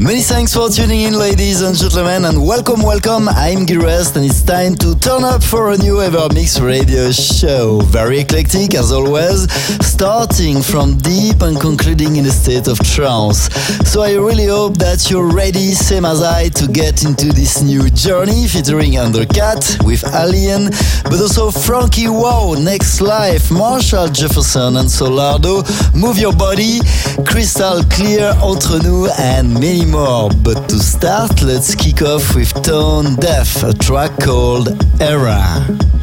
Many thanks for tuning in, ladies and gentlemen, and welcome, welcome. I'm Gilrest, and it's time to turn up for a new Ever Mix radio show. Very eclectic, as always, starting from deep and concluding in a state of trance. So I really hope that you're ready, same as I, to get into this new journey featuring Undercatt with Alien, but also Frankie Wow, Next Life, Marshall Jefferson, and Solardo. Move your body, Crystal Clear, Entre nous, and many But to start, let's kick off with Tone Deaf, a track called Era.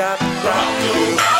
stop. Rock,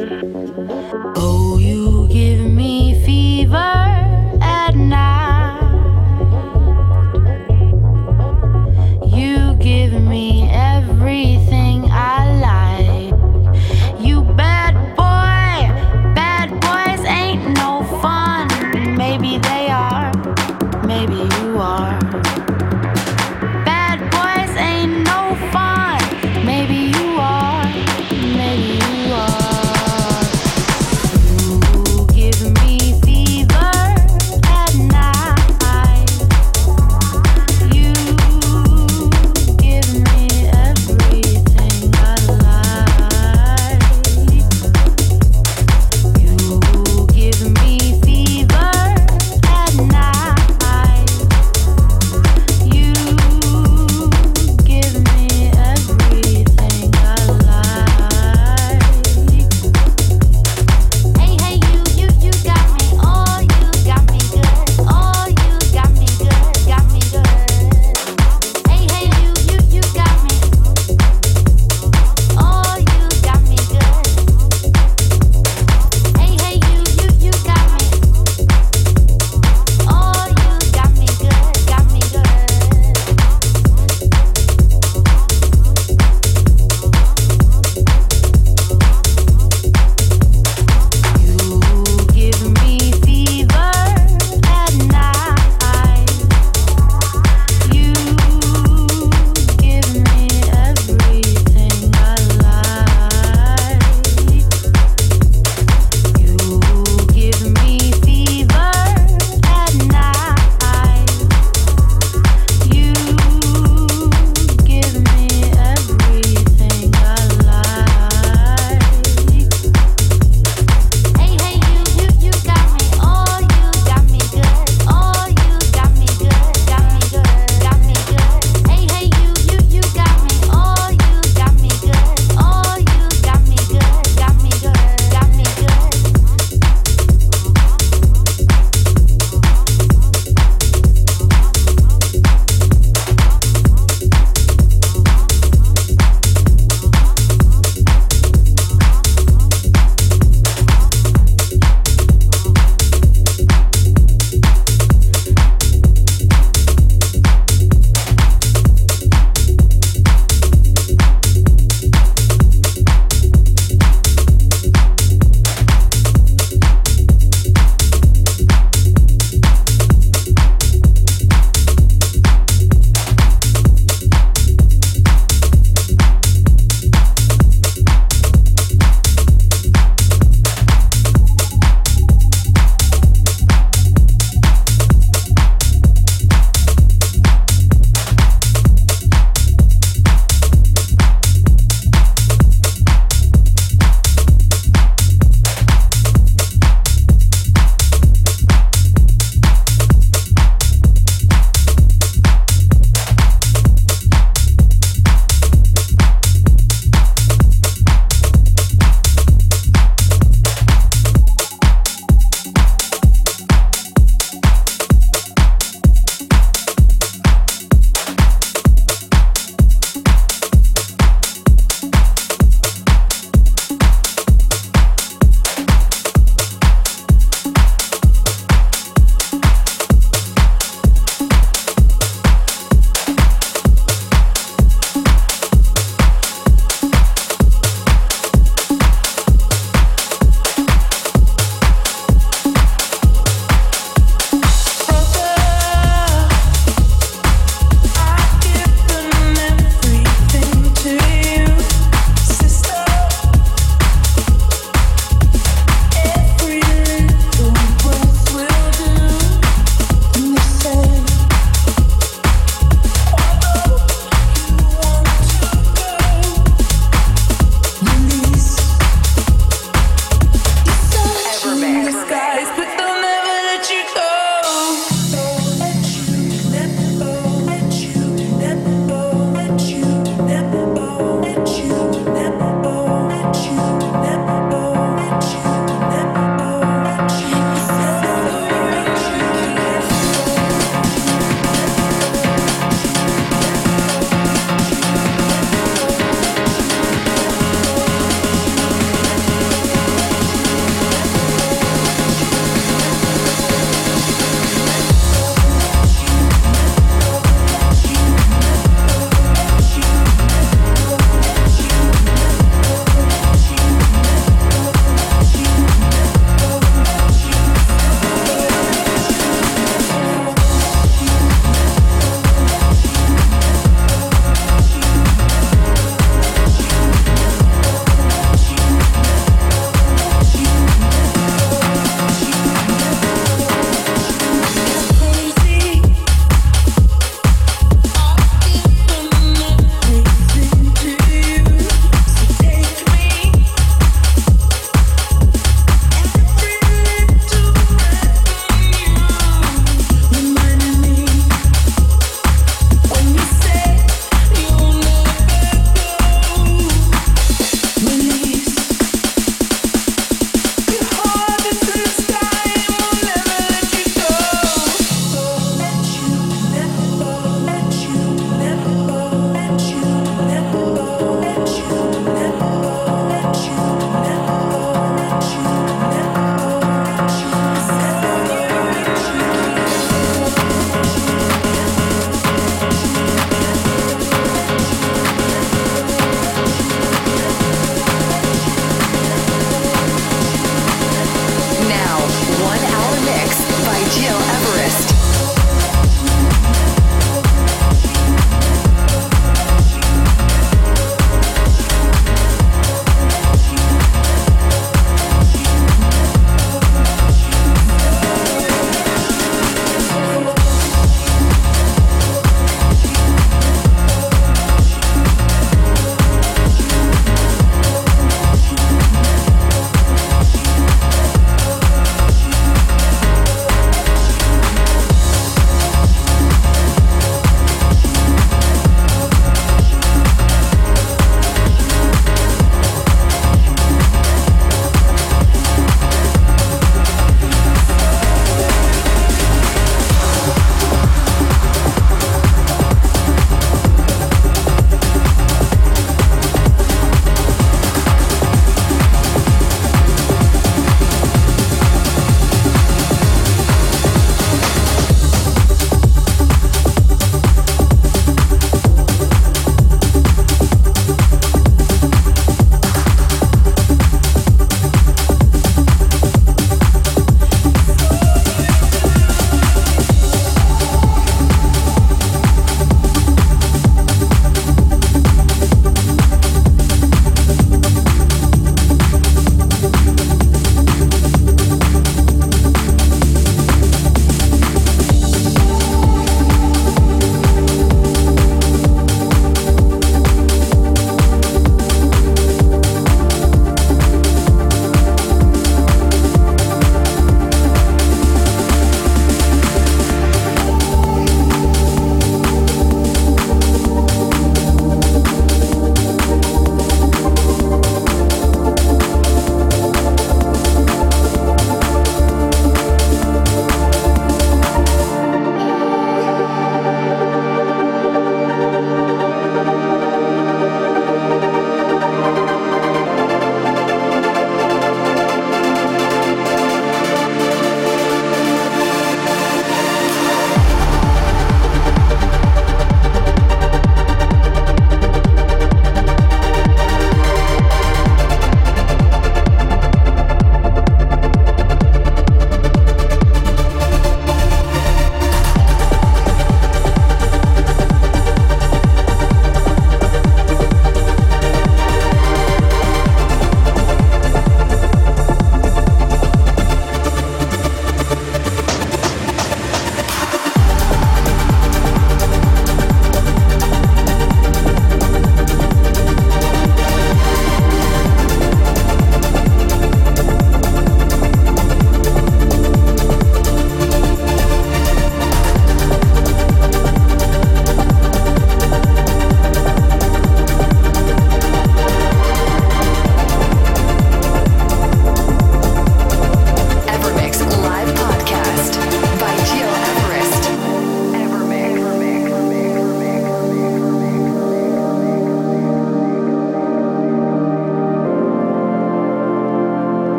Oh,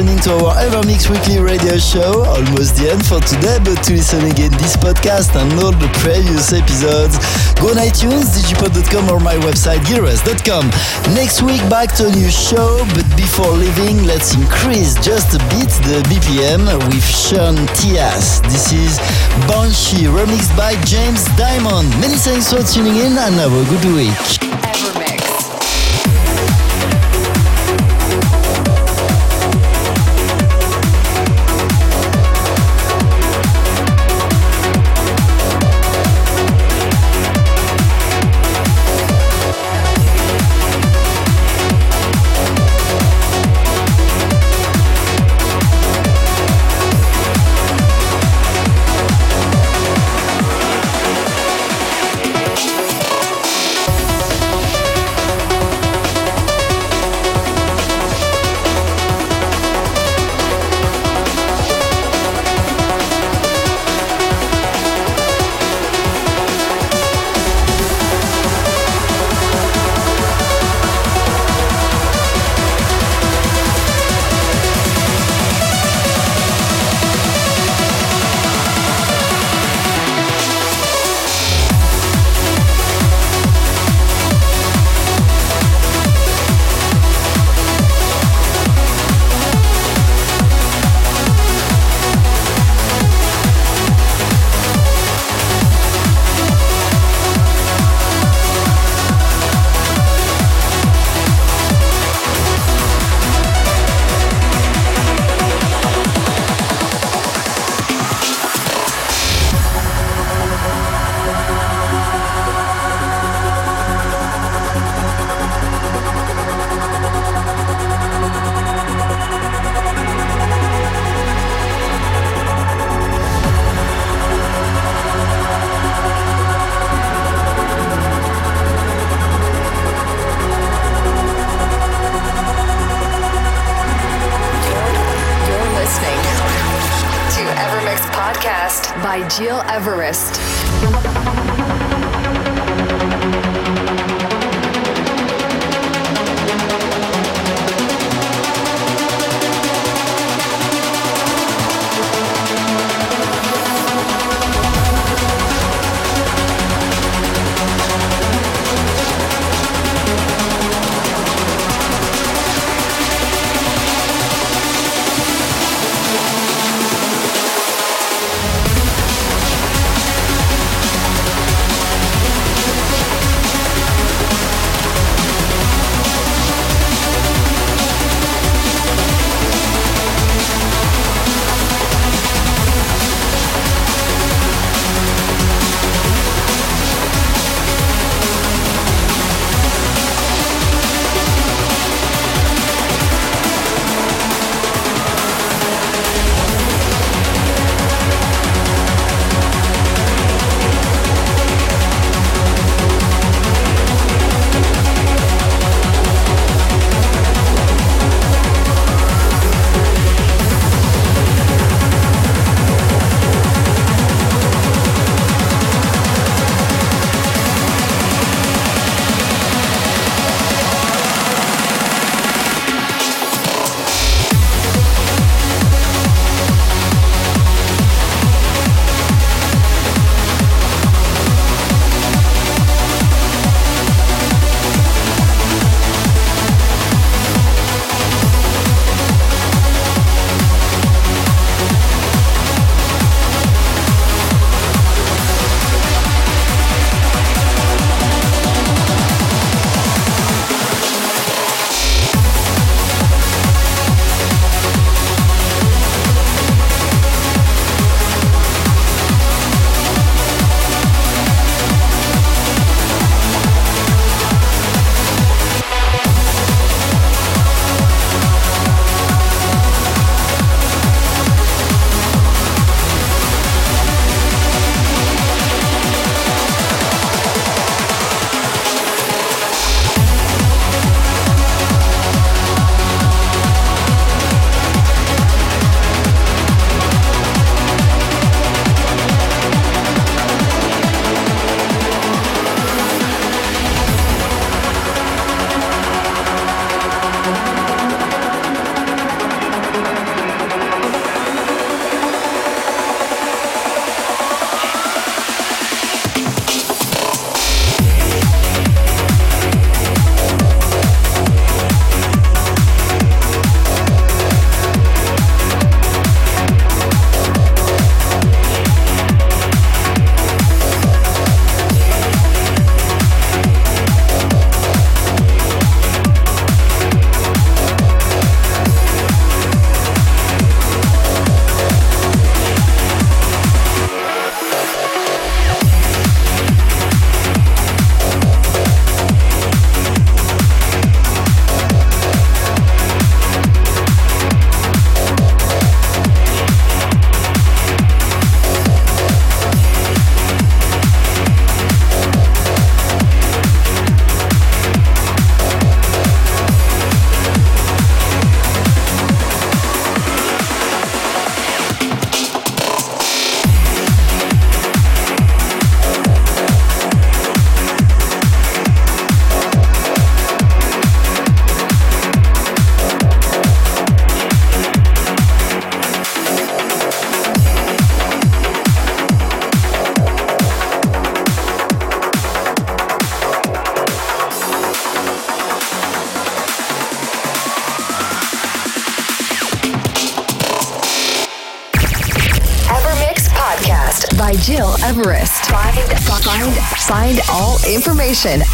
listening to our Evermix Weekly radio show. Almost the end for today, but to listen again this podcast and all the previous episodes, go on iTunes, digipod.com or my website, gileverest.com. Next week back to a new show, but before leaving, let's increase just a bit the BPM with Sean Tyas. This is Banshee, remixed by James Dymond. Many thanks for tuning in and have a good week.